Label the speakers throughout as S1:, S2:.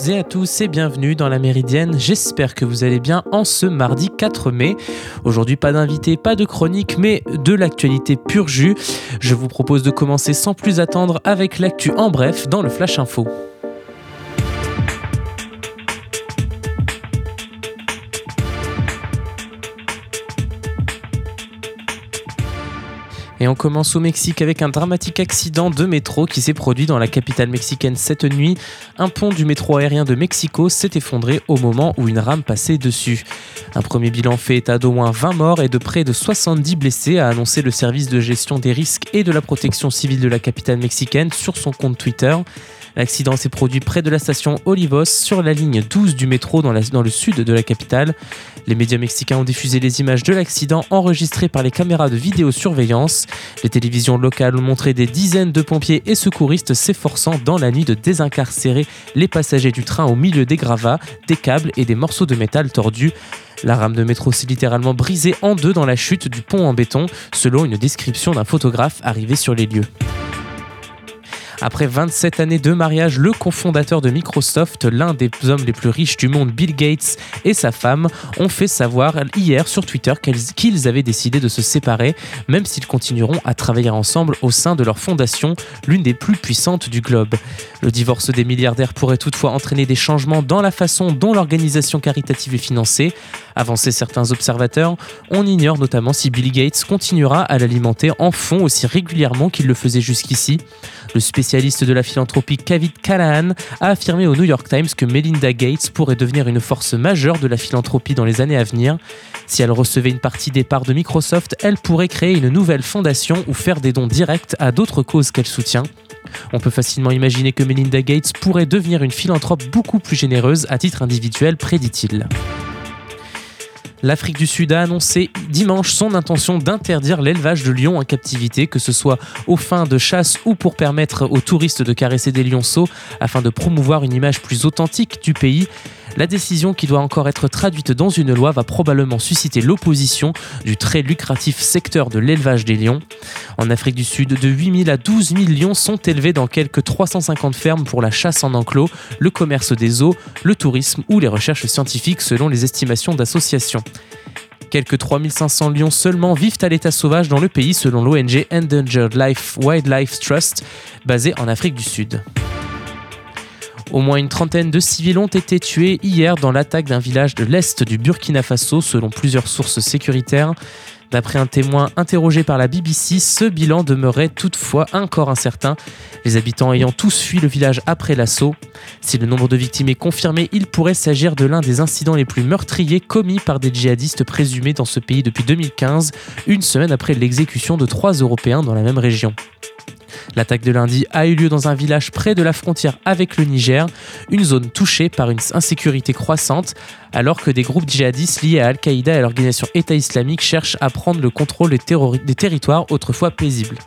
S1: Toutes et à tous et bienvenue dans la Méridienne. J'espère que vous allez bien en ce mardi 4 mai. Aujourd'hui, pas d'invité, pas de chronique, mais de l'actualité pur jus. Je vous propose de commencer sans plus attendre avec l'actu en bref dans le Flash Info. Et on commence au Mexique avec un dramatique accident de métro qui s'est produit dans la capitale mexicaine cette nuit. Un pont du métro aérien de Mexico s'est effondré au moment où une rame passait dessus. Un premier bilan fait état d'au moins 20 morts et de près de 70 blessés, a annoncé le service de gestion des risques et de la protection civile de la capitale mexicaine sur son compte Twitter. L'accident s'est produit près de la station Olivos sur la ligne 12 du métro dans, dans, le sud de la capitale. Les médias mexicains ont diffusé les images de l'accident enregistrées par les caméras de vidéosurveillance. Les télévisions locales ont montré des dizaines de pompiers et secouristes s'efforçant dans la nuit de désincarcérer les passagers du train au milieu des gravats, des câbles et des morceaux de métal tordus. La rame de métro s'est littéralement brisée en deux dans la chute du pont en béton, selon une description d'un photographe arrivé sur les lieux. Après 27 années de mariage, le cofondateur de Microsoft, l'un des hommes les plus riches du monde, Bill Gates, et sa femme ont fait savoir hier sur Twitter qu'ils avaient décidé de se séparer, même s'ils continueront à travailler ensemble au sein de leur fondation, l'une des plus puissantes du globe. Le divorce des milliardaires pourrait toutefois entraîner des changements dans la façon dont l'organisation caritative est financée. Avancés certains observateurs, on ignore notamment si Bill Gates continuera à l'alimenter en fond aussi régulièrement qu'il le faisait jusqu'ici. Le spécialiste de la philanthropie Kavit Callahan a affirmé au New York Times que Melinda Gates pourrait devenir une force majeure de la philanthropie dans les années à venir. Si elle recevait une partie des parts de Microsoft, elle pourrait créer une nouvelle fondation ou faire des dons directs à d'autres causes qu'elle soutient. On peut facilement imaginer que Melinda Gates pourrait devenir une philanthrope beaucoup plus généreuse à titre individuel, prédit-il. L'Afrique du Sud a annoncé dimanche son intention d'interdire l'élevage de lions en captivité, que ce soit aux fins de chasse ou pour permettre aux touristes de caresser des lionceaux afin de promouvoir une image plus authentique du pays. La décision qui doit encore être traduite dans une loi va probablement susciter l'opposition du très lucratif secteur de l'élevage des lions. En Afrique du Sud, de 8 000 à 12 000 lions sont élevés dans quelques 350 fermes pour la chasse en enclos, le commerce des eaux, le tourisme ou les recherches scientifiques selon les estimations d'associations. Quelques 3500 lions seulement vivent à l'état sauvage dans le pays selon l'ONG Endangered Life Wildlife Trust, basée en Afrique du Sud. Au moins une trentaine de civils ont été tués hier dans l'attaque d'un village de l'est du Burkina Faso selon plusieurs sources sécuritaires. D'après un témoin interrogé par la BBC, ce bilan demeurait toutefois encore incertain, les habitants ayant tous fui le village après l'assaut. Si le nombre de victimes est confirmé, il pourrait s'agir de l'un des incidents les plus meurtriers commis par des djihadistes présumés dans ce pays depuis 2015, une semaine après l'exécution de trois Européens dans la même région. L'attaque de lundi a eu lieu dans un village près de la frontière avec le Niger, une zone touchée par une insécurité croissante, alors que des groupes djihadistes liés à Al-Qaïda et l'organisation État islamique cherchent à prendre le contrôle des, territoires autrefois paisibles.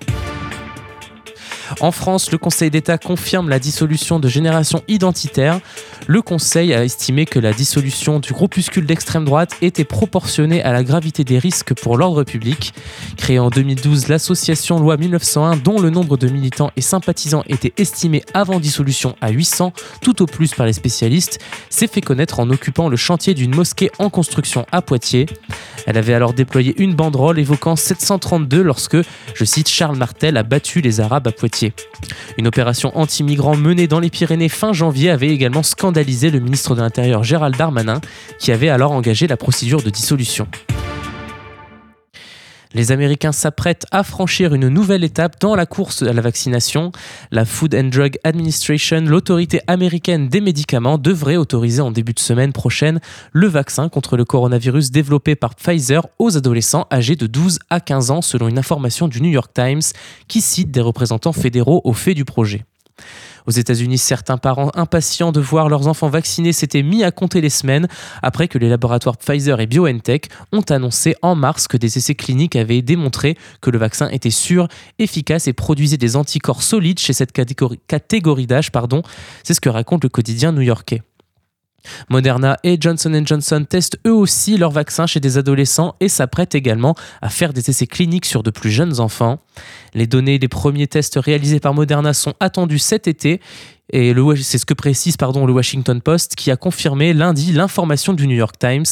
S1: En France, le Conseil d'État confirme la dissolution de Génération Identitaire. Le Conseil a estimé que la dissolution du groupuscule d'extrême droite était proportionnée à la gravité des risques pour l'ordre public. Créée en 2012, l'association Loi 1901, dont le nombre de militants et sympathisants était estimé avant dissolution à 800, tout au plus par les spécialistes, s'est fait connaître en occupant le chantier d'une mosquée en construction à Poitiers. Elle avait alors déployé une banderole évoquant 732 lorsque, je cite, Charles Martel a battu les Arabes à Poitiers. Une opération anti-migrants menée dans les Pyrénées fin janvier avait également scandalisé le ministre de l'Intérieur Gérald Darmanin, qui avait alors engagé la procédure de dissolution. Les Américains s'apprêtent à franchir une nouvelle étape dans la course à la vaccination. La Food and Drug Administration, l'autorité américaine des médicaments, devrait autoriser en début de semaine prochaine le vaccin contre le coronavirus développé par Pfizer aux adolescents âgés de 12 à 15 ans, selon une information du New York Times qui cite des représentants fédéraux au fait du projet. Aux États-Unis, certains parents impatients de voir leurs enfants vaccinés s'étaient mis à compter les semaines après que les laboratoires Pfizer et BioNTech ont annoncé en mars que des essais cliniques avaient démontré que le vaccin était sûr, efficace et produisait des anticorps solides chez cette catégorie, d'âge. C'est ce que raconte le quotidien new-yorkais. Moderna et Johnson Johnson testent eux aussi leur vaccin chez des adolescents et s'apprêtent également à faire des essais cliniques sur de plus jeunes enfants. Les données des premiers tests réalisés par Moderna sont attendues cet été. C'est ce que précise le Washington Post qui a confirmé lundi l'information du New York Times.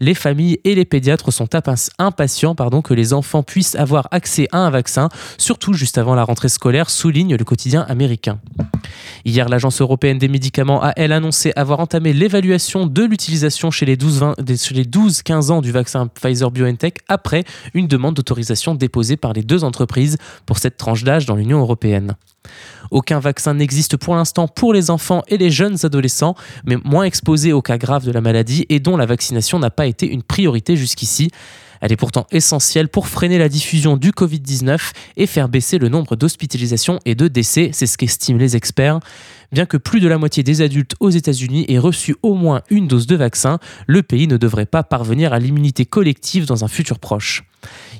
S1: Les familles et les pédiatres sont impatients que les enfants puissent avoir accès à un vaccin, surtout juste avant la rentrée scolaire, souligne le quotidien américain. Hier, l'Agence européenne des médicaments a, elle, annoncé avoir entamé l'évaluation de l'utilisation chez les 12-15 ans du vaccin Pfizer-BioNTech après une demande d'autorisation déposée par les deux entreprises pour cette tranche d'âge dans l'Union européenne. Aucun vaccin n'existe pour l'instant pour les enfants et les jeunes adolescents, mais moins exposés aux cas graves de la maladie et dont la vaccination n'a pas été une priorité jusqu'ici. Elle est pourtant essentielle pour freiner la diffusion du Covid-19 et faire baisser le nombre d'hospitalisations et de décès, c'est ce qu'estiment les experts. Bien que plus de la moitié des adultes aux États-Unis aient reçu au moins une dose de vaccin, le pays ne devrait pas parvenir à l'immunité collective dans un futur proche.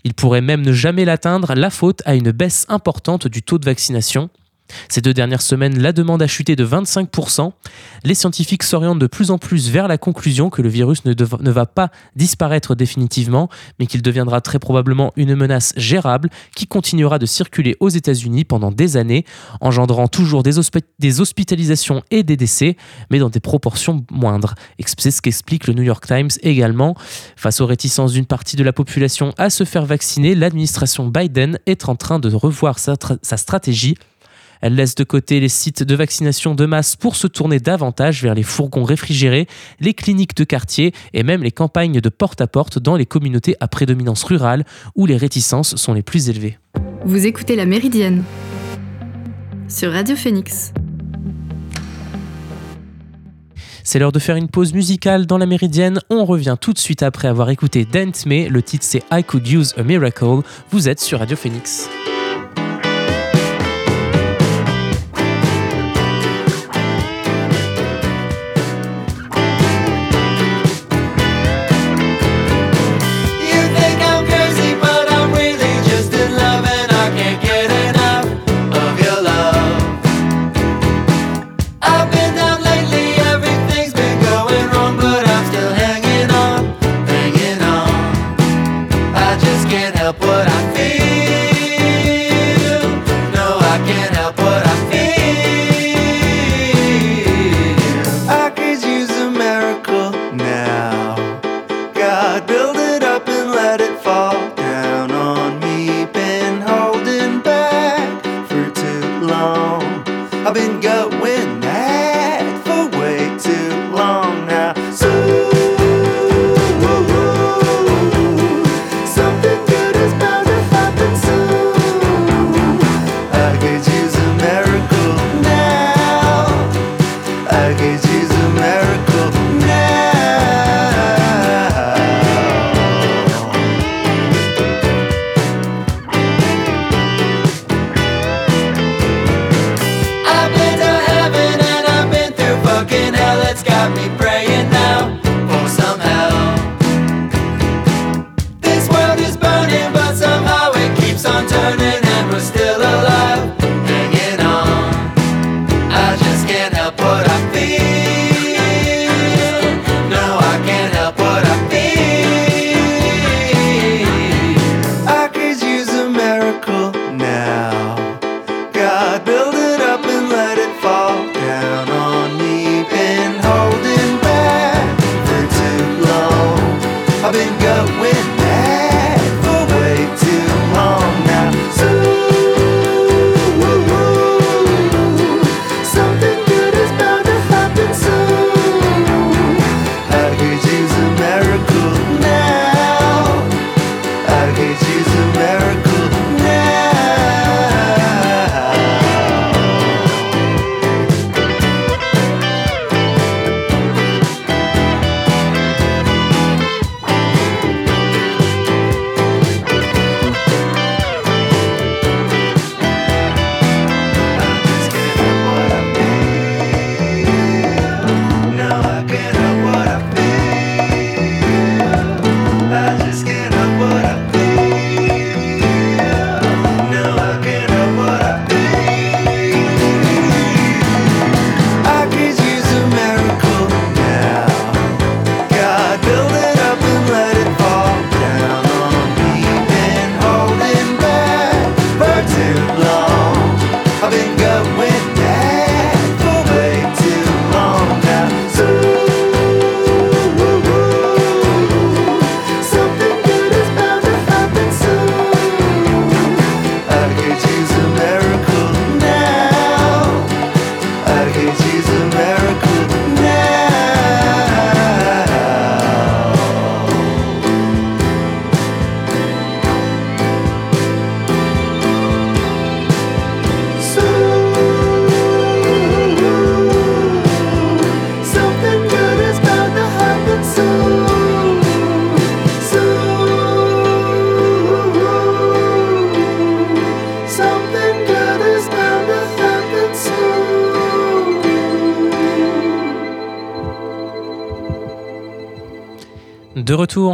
S1: Il pourrait même ne jamais l'atteindre, la faute à une baisse importante du taux de vaccination. Ces deux dernières semaines, la demande a chuté de 25%. Les scientifiques s'orientent de plus en plus vers la conclusion que le virus ne, va pas disparaître définitivement, mais qu'il deviendra très probablement une menace gérable qui continuera de circuler aux États-Unis pendant des années, engendrant toujours des, hospitalisations et des décès, mais dans des proportions moindres. C'est ce qu'explique le New York Times également. Face aux réticences d'une partie de la population à se faire vacciner, l'administration Biden est en train de revoir sa stratégie elle laisse de côté les sites de vaccination de masse pour se tourner davantage vers les fourgons réfrigérés, les cliniques de quartier et même les campagnes de porte-à-porte dans les communautés à prédominance rurale où les réticences sont les plus élevées.
S2: Vous écoutez La Méridienne sur Radio Phoenix.
S1: C'est l'heure de faire une pause musicale dans la méridienne. On revient tout de suite après avoir écouté Dent May. Le titre c'est I Could Use a Miracle. Vous êtes sur Radio Phoenix.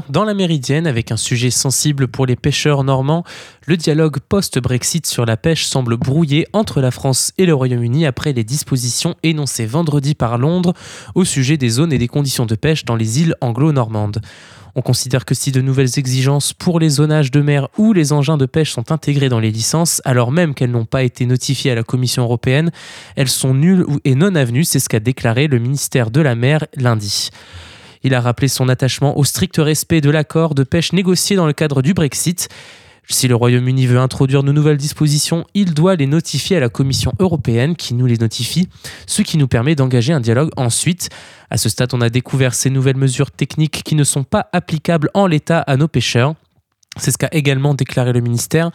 S1: Dans la Méridienne avec un sujet sensible pour les pêcheurs normands, le dialogue post-Brexit sur la pêche semble brouillé entre la France et le Royaume-Uni après les dispositions énoncées vendredi par Londres au sujet des zones et des conditions de pêche dans les îles anglo-normandes. On considère que si de nouvelles exigences pour les zonages de mer ou les engins de pêche sont intégrées dans les licences, alors même qu'elles n'ont pas été notifiées à la Commission européenne, elles sont nulles et non avenues, c'est ce qu'a déclaré le ministère de la Mer lundi. Il a rappelé son attachement au strict respect de l'accord de pêche négocié dans le cadre du Brexit. Si le Royaume-Uni veut introduire de nouvelles dispositions, il doit les notifier à la Commission européenne qui nous les notifie, ce qui nous permet d'engager un dialogue ensuite. À ce stade, on a découvert ces nouvelles mesures techniques qui ne sont pas applicables en l'état à nos pêcheurs. C'est ce qu'a également déclaré le ministère.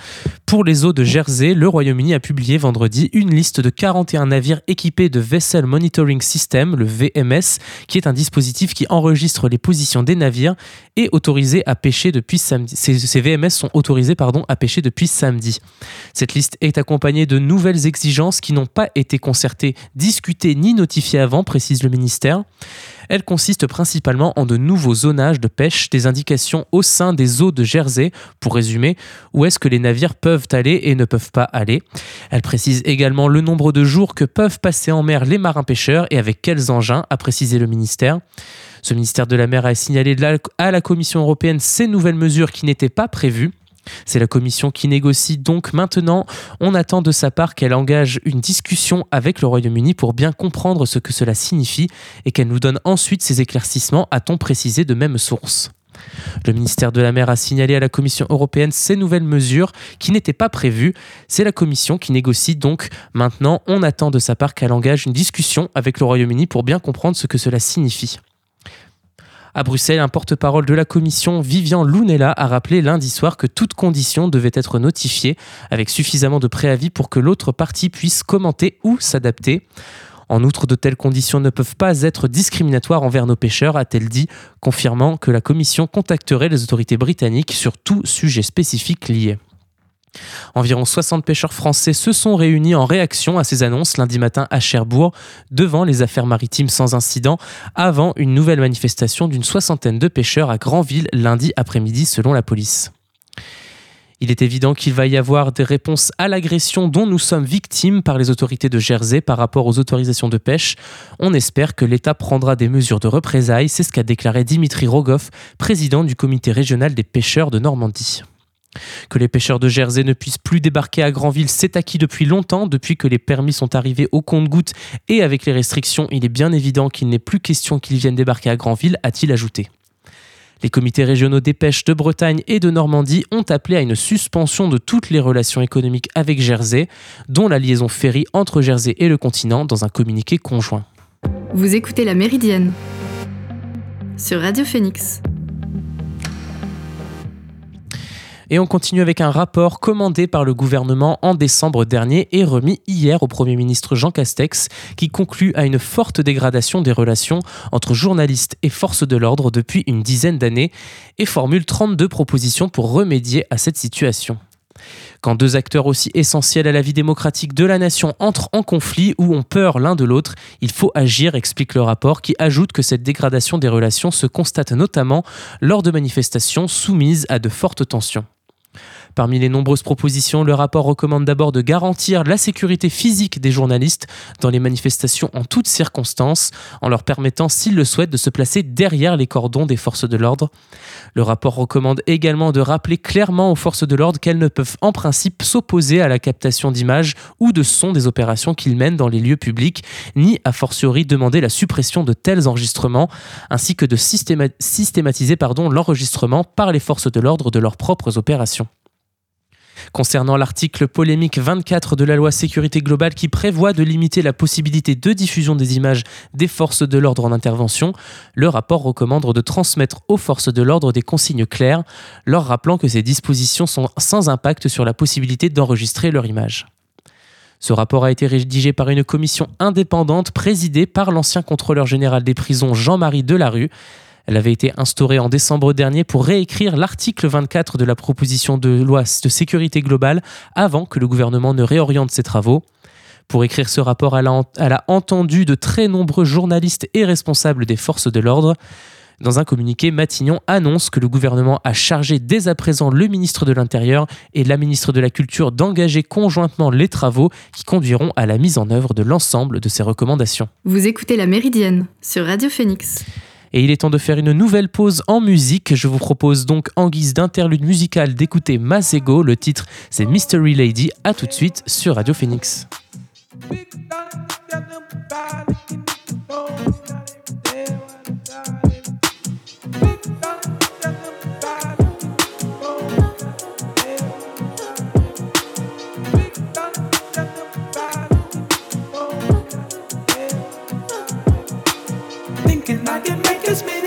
S1: Pour les eaux de Jersey, le Royaume-Uni a publié vendredi une liste de 41 navires équipés de Vessel Monitoring System, le VMS, qui est un dispositif qui enregistre les positions des navires et autorisé à pêcher depuis samedi. Ces, VMS sont autorisés à pêcher depuis samedi. Cette liste est accompagnée de nouvelles exigences qui n'ont pas été concertées, discutées ni notifiées avant, précise le ministère. Elle consiste principalement en de nouveaux zonages de pêche, des indications au sein des eaux de Jersey, pour résumer, où est-ce que les navires peuvent aller et ne peuvent pas aller. Elle précise également le nombre de jours que peuvent passer en mer les marins pêcheurs et avec quels engins, a précisé le ministère. Ce ministère de la mer a signalé à la Commission européenne ces nouvelles mesures qui n'étaient pas prévues. C'est la Commission qui négocie donc maintenant. On attend de sa part qu'elle engage une discussion avec le Royaume-Uni pour bien comprendre ce que cela signifie et qu'elle nous donne ensuite ses éclaircissements, a-t-on précisé de même source. Le ministère de la Mer a signalé à la Commission européenne ces nouvelles mesures qui n'étaient pas prévues. C'est la Commission qui négocie donc maintenant. On attend de sa part qu'elle engage une discussion avec le Royaume-Uni pour bien comprendre ce que cela signifie. À Bruxelles, un porte-parole de la commission, Vivian Lunella, a rappelé lundi soir que toute condition devait être notifiée avec suffisamment de préavis pour que l'autre partie puisse commenter ou s'adapter. En outre, de telles conditions ne peuvent pas être discriminatoires envers nos pêcheurs, a-t-elle dit, confirmant que la Commission contacterait les autorités britanniques sur tout sujet spécifique lié. Environ 60 pêcheurs français se sont réunis en réaction à ces annonces lundi matin à Cherbourg, devant les affaires maritimes sans incident, avant une nouvelle manifestation d'une soixantaine de pêcheurs à Granville lundi après-midi selon la police. Il est évident qu'il va y avoir des réponses à l'agression dont nous sommes victimes par les autorités de Jersey par rapport aux autorisations de pêche. On espère que l'État prendra des mesures de représailles, c'est ce qu'a déclaré Dimitri Rogoff, président du comité régional des pêcheurs de Normandie. Que les pêcheurs de Jersey ne puissent plus débarquer à Granville, c'est acquis depuis longtemps, depuis que les permis sont arrivés au compte-gouttes et avec les restrictions, il est bien évident qu'il n'est plus question qu'ils viennent débarquer à Granville, a-t-il ajouté. Les comités régionaux des pêches de Bretagne et de Normandie ont appelé à une suspension de toutes les relations économiques avec Jersey, dont la liaison ferry entre Jersey et le continent dans un communiqué conjoint.
S2: Vous écoutez La Méridienne sur Radio Phoenix.
S1: Et on continue avec un rapport commandé par le gouvernement en décembre dernier et remis hier au Premier ministre Jean Castex, qui conclut à une forte dégradation des relations entre journalistes et forces de l'ordre depuis une dizaine d'années et formule 32 propositions pour remédier à cette situation. Quand deux acteurs aussi essentiels à la vie démocratique de la nation entrent en conflit ou ont peur l'un de l'autre, il faut agir, explique le rapport, qui ajoute que cette dégradation des relations se constate notamment lors de manifestations soumises à de fortes tensions. Parmi les nombreuses propositions, le rapport recommande d'abord de garantir la sécurité physique des journalistes dans les manifestations en toutes circonstances, en leur permettant, s'ils le souhaitent, de se placer derrière les cordons des forces de l'ordre. Le rapport recommande également de rappeler clairement aux forces de l'ordre qu'elles ne peuvent en principe s'opposer à la captation d'images ou de sons des opérations qu'ils mènent dans les lieux publics, ni a fortiori demander la suppression de tels enregistrements, ainsi que de systématiser l'enregistrement par les forces de l'ordre de leurs propres opérations. Concernant l'article polémique 24 de la loi sécurité globale qui prévoit de limiter la possibilité de diffusion des images des forces de l'ordre en intervention, le rapport recommande de transmettre aux forces de l'ordre des consignes claires, leur rappelant que ces dispositions sont sans impact sur la possibilité d'enregistrer leur image. Ce rapport a été rédigé par une commission indépendante présidée par l'ancien contrôleur général des prisons Jean-Marie Delarue. Elle avait été instaurée en décembre dernier pour réécrire l'article 24 de la proposition de loi de sécurité globale avant que le gouvernement ne réoriente ses travaux. Pour écrire ce rapport, elle a, entendu de très nombreux journalistes et responsables des forces de l'ordre. Dans un communiqué, Matignon annonce que le gouvernement a chargé dès à présent le ministre de l'Intérieur et la ministre de la Culture d'engager conjointement les travaux qui conduiront à la mise en œuvre de l'ensemble de ces recommandations.
S2: Vous écoutez La Méridienne sur Radio Phoenix.
S1: Et il est temps de faire une nouvelle pause en musique. Je vous propose donc en guise d'interlude musical d'écouter Masego. Le titre c'est Mystery Lady. A tout de suite sur Radio Phoenix.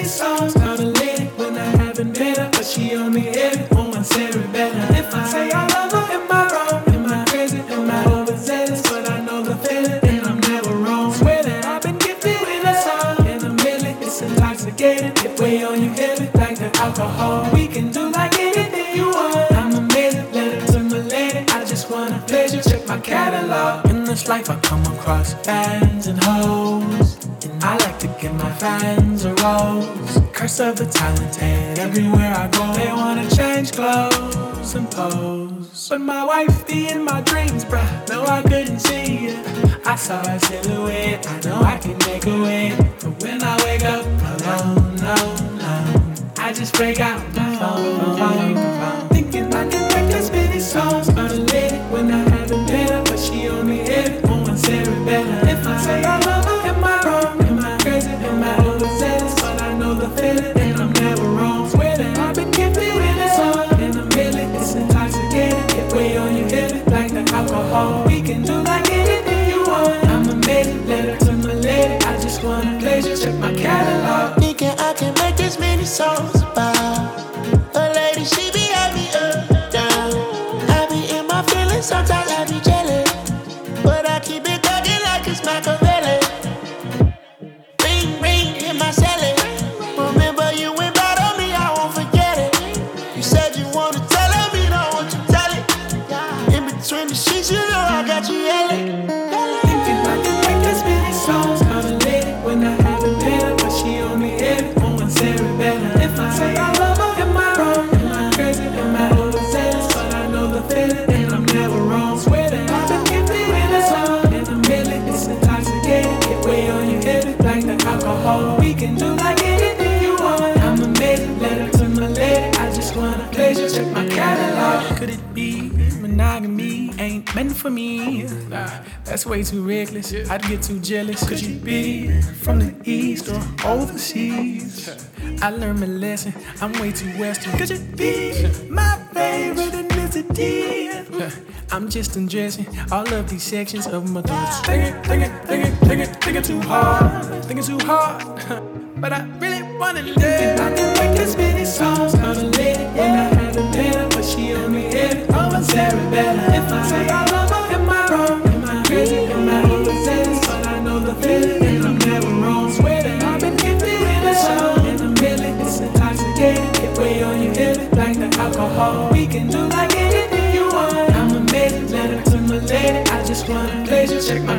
S3: Songs. Call a when I haven't met her, but she only hit it on my cerebellum. If I say I love her, am I wrong? Am I crazy? Am I overzealous? But I know the feeling, and I'm never wrong. Swear that I've been gifted with a song and a million. It's intoxicating. It way on you heavy like the alcohol. We can do like anything you want. I'm amazing, let it to my lady. I just wanna pleasure. Check my catalog. In this life, I come across fans and hoes. Of the talented. Everywhere I go, they wanna change clothes and pose. But my wife be in my dreams, bruh. No, I couldn't see you. I saw a silhouette. I know I can make a way. But when I wake up alone, no, no, I just break out my phone, phone, phone. places at my meant for me? Nah, that's way too reckless. I'd get too jealous. Could you be from the east or overseas? I learned my lesson. I'm way too western. Could you be my favorite ethnicity? I'm just undressing all of these sections of my thoughts. Thinking, thinking, thinking, thinking, thinking too hard. Thinking too hard. But I really wanna live. I can make as many songs about a lady when I haven't met her, but she only hit it on my cerebellum. If I say I love her, am I wrong? Am I crazy? Am I overzealous? But I know the feeling, and I'm never wrong. Swear that I've been gifted with a song and a million. It's intoxicating, get way on your head like the alcohol. We can do like anything you want. I'm amazing, letter to my lady. I just wanna pleasure, check my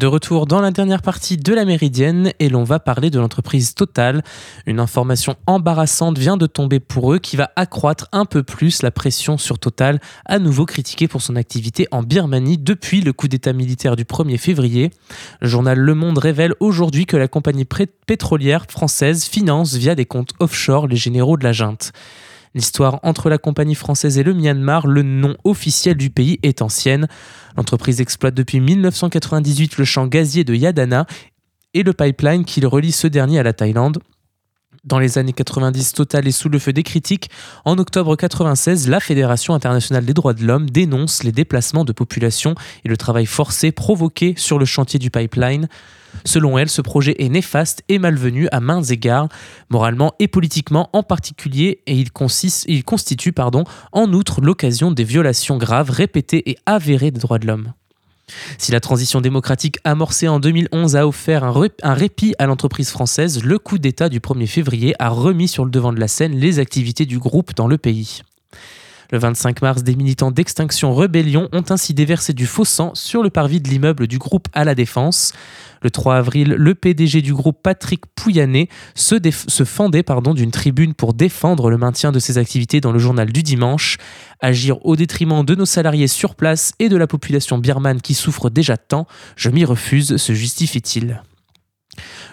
S1: De retour dans la dernière partie de la Méridienne et l'on va parler de l'entreprise Total. Une information embarrassante vient de tomber pour eux qui va accroître un peu plus la pression sur Total, à nouveau critiqué pour son activité en Birmanie depuis le coup d'état militaire du 1er février. Le journal Le Monde révèle aujourd'hui que la compagnie pétrolière française finance via des comptes offshore les généraux de la junte. L'histoire entre la compagnie française et le Myanmar, le nom officiel du pays, est ancienne. L'entreprise exploite depuis 1998 le champ gazier de Yadana et le pipeline qui relie ce dernier à la Thaïlande. Dans les années 90, Total est sous le feu des critiques. En octobre 96, la Fédération internationale des droits de l'homme dénonce les déplacements de population et le travail forcé provoqué sur le chantier du pipeline. Selon elle, ce projet est néfaste et malvenu à maints égards, moralement et politiquement en particulier, et il, constitue en outre l'occasion des violations graves, répétées et avérées des droits de l'homme. Si la transition démocratique amorcée en 2011 a offert un, répit à l'entreprise française, le coup d'État du 1er février a remis sur le devant de la scène les activités du groupe dans le pays. Le 25 mars, des militants d'Extinction Rebellion ont ainsi déversé du faux sang sur le parvis de l'immeuble du groupe à la Défense. Le 3 avril, le PDG du groupe Patrick Pouyanné se, se fendait d'une tribune pour défendre le maintien de ses activités dans le journal du dimanche. Agir au détriment de nos salariés sur place et de la population birmane qui souffre déjà tant, je m'y refuse, se justifie-t-il.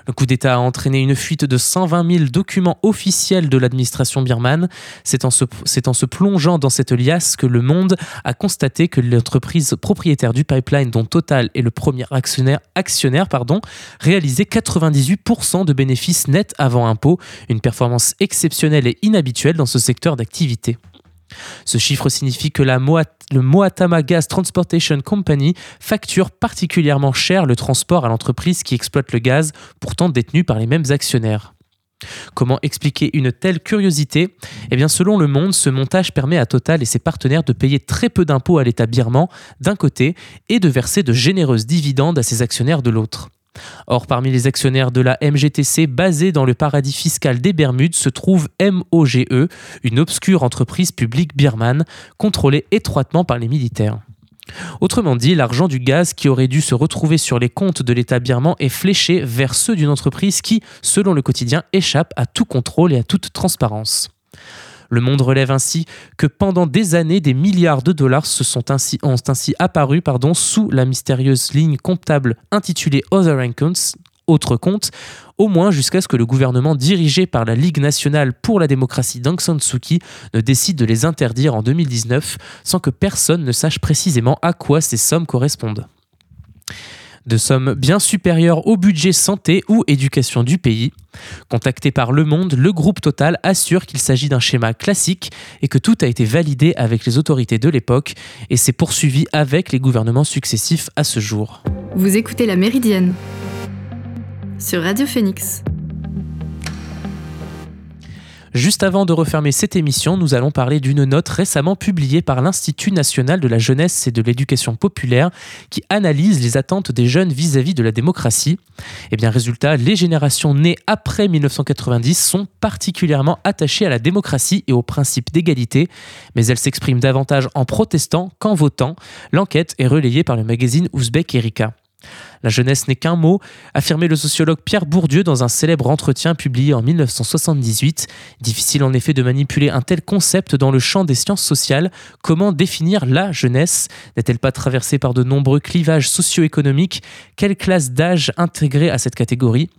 S1: Le coup d'État a entraîné une fuite de 120 000 documents officiels de l'administration birmane. C'est en, se, plongeant dans cette liasse que Le Monde a constaté que l'entreprise propriétaire du pipeline, dont Total est le premier actionnaire, actionnaire pardon, réalisait 98% de bénéfices nets avant impôt, une performance exceptionnelle et inhabituelle dans ce secteur d'activité. Ce chiffre signifie que la le Moatama Gas Transportation Company facture particulièrement cher le transport à l'entreprise qui exploite le gaz, pourtant détenu par les mêmes actionnaires. Comment expliquer une telle curiosité? Eh bien, selon Le Monde, ce montage permet à Total et ses partenaires de payer très peu d'impôts à l'État birman d'un côté et de verser de généreuses dividendes à ses actionnaires de l'autre. Or, parmi les actionnaires de la MGTC basée dans le paradis fiscal des Bermudes se trouve MOGE, une obscure entreprise publique birmane contrôlée étroitement par les militaires. Autrement dit, l'argent du gaz qui aurait dû se retrouver sur les comptes de l'État birman est fléché vers ceux d'une entreprise qui, selon le quotidien, échappe à tout contrôle et à toute transparence. Le Monde relève ainsi que pendant des années, des milliards de dollars se sont ainsi, ont ainsi apparus sous la mystérieuse ligne comptable intitulée Other Accounts, autres comptes, au moins jusqu'à ce que le gouvernement dirigé par la Ligue nationale pour la démocratie d'Aung San Suu Kyi ne décide de les interdire en 2019 sans que personne ne sache précisément à quoi ces sommes correspondent de sommes bien supérieures au budget santé ou éducation du pays. Contacté par Le Monde, le groupe Total assure qu'il s'agit d'un schéma classique et que tout a été validé avec les autorités de l'époque et s'est poursuivi avec les gouvernements successifs à ce jour.
S2: Vous écoutez La Méridienne sur Radio Phoenix.
S1: Juste avant de refermer cette émission, nous allons parler d'une note récemment publiée par l'Institut national de la jeunesse et de l'éducation populaire qui analyse les attentes des jeunes vis-à-vis de la démocratie. Et eh bien résultat, les générations nées après 1990 sont particulièrement attachées à la démocratie et au principe d'égalité, mais elles s'expriment davantage en protestant qu'en votant. L'enquête est relayée par le magazine Ouzbek Erika. La jeunesse n'est qu'un mot, affirmait le sociologue Pierre Bourdieu dans un célèbre entretien publié en 1978. Difficile en effet de manipuler un tel concept dans le champ des sciences sociales. Comment définir la jeunesse? N'est-elle pas traversée par de nombreux clivages socio-économiques? Quelle classe d'âge intégrer à cette catégorie?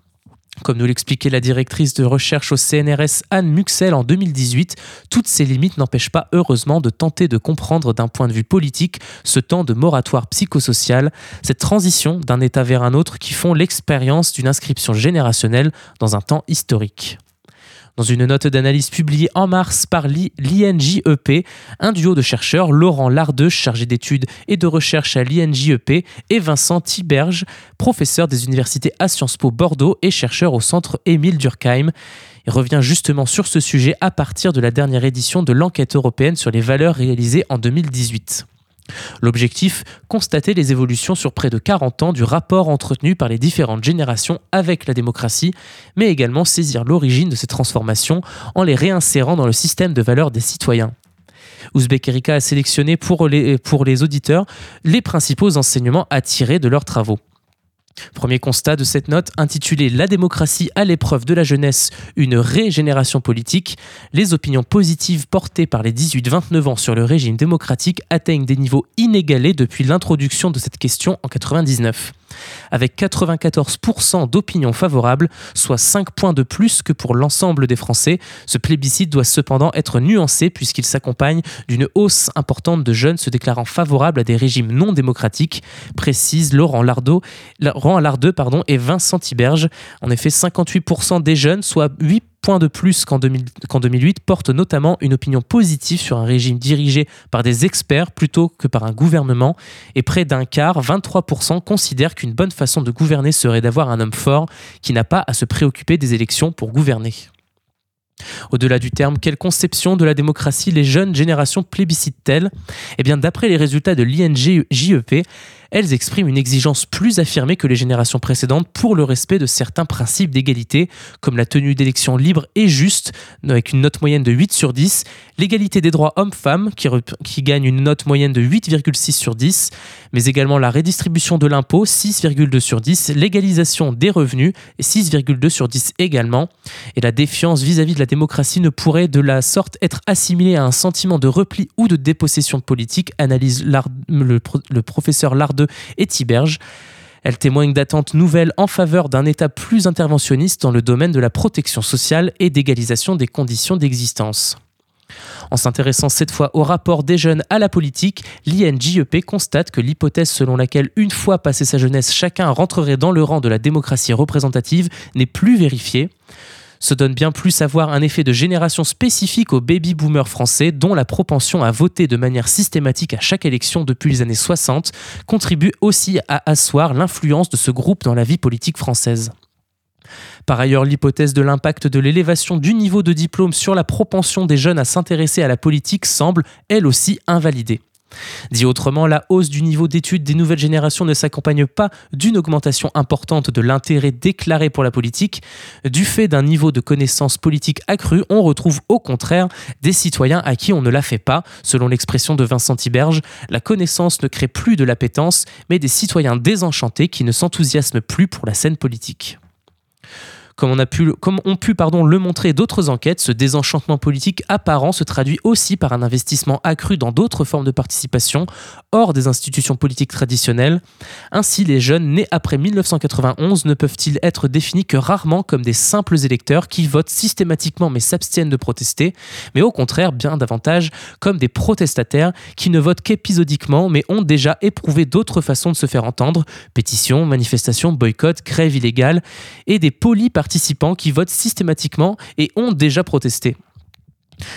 S1: Comme nous l'expliquait la directrice de recherche au CNRS Anne Muxel en 2018, toutes ces limites n'empêchent pas heureusement de tenter de comprendre d'un point de vue politique ce temps de moratoire psychosocial, cette transition d'un état vers un autre qui font l'expérience d'une inscription générationnelle dans un temps historique. Dans une note d'analyse publiée en mars par l'INJEP, un duo de chercheurs, Laurent Lardeux, chargé d'études et de recherche à l'INJEP, et Vincent Tiberge, professeur des universités à Sciences Po Bordeaux et chercheur au centre Émile Durkheim. Il revient justement sur ce sujet à partir de la dernière édition de l'enquête européenne sur les valeurs réalisée en 2018. L'objectif, constater les évolutions sur près de 40 ans du rapport entretenu par les différentes générations avec la démocratie, mais également saisir l'origine de ces transformations en les réinsérant dans le système de valeurs des citoyens. Ouzbek Erika a sélectionné pour les, pour les auditeurs les principaux enseignements à tirer de leurs travaux. Premier constat de cette note intitulée La démocratie à l'épreuve de la jeunesse, une régénération politique, les opinions positives portées par les 18-29 ans sur le régime démocratique atteignent des niveaux inégalés depuis l'introduction de cette question en 99 avec 94% d'opinions favorables, soit 5 points de plus que pour l'ensemble des Français. Ce plébiscite doit cependant être nuancé puisqu'il s'accompagne d'une hausse importante de jeunes se déclarant favorables à des régimes non démocratiques, précise Laurent Lardeux, Laurent et Vincent Tiberge. En effet, 58% des jeunes, soit 8 point de plus qu'en 2008, porte notamment une opinion positive sur un régime dirigé par des experts plutôt que par un gouvernement, et près d'un quart, 23%, considèrent qu'une bonne façon de gouverner serait d'avoir un homme fort qui n'a pas à se préoccuper des élections pour gouverner. Au-delà du terme, quelle conception de la démocratie les jeunes générations plébiscitent-elles? Eh bien, d'après les résultats de l'INGJEP, elles expriment une exigence plus affirmée que les générations précédentes pour le respect de certains principes d'égalité, comme la tenue d'élections libres et justes, avec une note moyenne de 8 sur 10, l'égalité des droits hommes-femmes, qui, gagne une note moyenne de 8,6 sur 10, mais également la redistribution de l'impôt, 6,2 sur 10, l'égalisation des revenus, 6,2 sur 10 également, et la défiance vis-à-vis de la démocratie ne pourrait de la sorte être assimilée à un sentiment de repli ou de dépossession politique, analyse le, le professeur Et Tiberge. Elle témoigne d'attentes nouvelles en faveur d'un État plus interventionniste dans le domaine de la protection sociale et d'égalisation des conditions d'existence. En s'intéressant cette fois au rapport des jeunes à la politique, l'INJEP constate que l'hypothèse selon laquelle une fois passé sa jeunesse chacun rentrerait dans le rang de la démocratie représentative n'est plus vérifiée se donne bien plus à voir un effet de génération spécifique aux baby-boomers français dont la propension à voter de manière systématique à chaque élection depuis les années 60 contribue aussi à asseoir l'influence de ce groupe dans la vie politique française. Par ailleurs, l'hypothèse de l'impact de l'élévation du niveau de diplôme sur la propension des jeunes à s'intéresser à la politique semble, elle aussi, invalidée. Dit autrement, la hausse du niveau d'études des nouvelles générations ne s'accompagne pas d'une augmentation importante de l'intérêt déclaré pour la politique. Du fait d'un niveau de connaissance politique accru, on retrouve au contraire des citoyens à qui on ne la fait pas. Selon l'expression de Vincent Tiberge, la connaissance ne crée plus de l'appétence, mais des citoyens désenchantés qui ne s'enthousiasment plus pour la scène politique. Comme, on a pu, comme ont pu pardon, le montrer d'autres enquêtes, ce désenchantement politique apparent se traduit aussi par un investissement accru dans d'autres formes de participation, hors des institutions politiques traditionnelles. Ainsi, les jeunes nés après 1991 ne peuvent-ils être définis que rarement comme des simples électeurs qui votent systématiquement mais s'abstiennent de protester, mais au contraire bien davantage comme des protestataires qui ne votent qu'épisodiquement mais ont déjà éprouvé d'autres façons de se faire entendre, pétitions, manifestations, boycotts, grèves illégales, et des polis participants qui votent systématiquement et ont déjà protesté.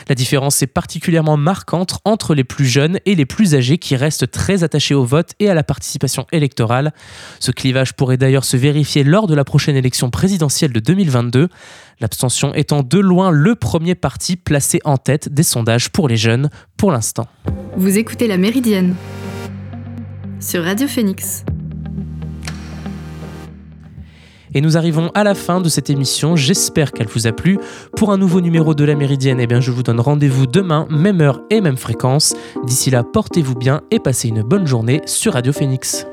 S1: La différence est particulièrement marquante entre les plus jeunes et les plus âgés qui restent très attachés au vote et à la participation électorale. Ce clivage pourrait d'ailleurs se vérifier lors de la prochaine élection présidentielle de 2022, l'abstention étant de loin le premier parti placé en tête des sondages pour les jeunes pour l'instant.
S2: Vous écoutez La Méridienne sur Radio Phoenix.
S1: Et nous arrivons à la fin de cette émission. J'espère qu'elle vous a plu. Pour un nouveau numéro de la Méridienne, eh bien, je vous donne rendez-vous demain, même heure et même fréquence. D'ici là, portez-vous bien et passez une bonne journée sur Radio Phoenix.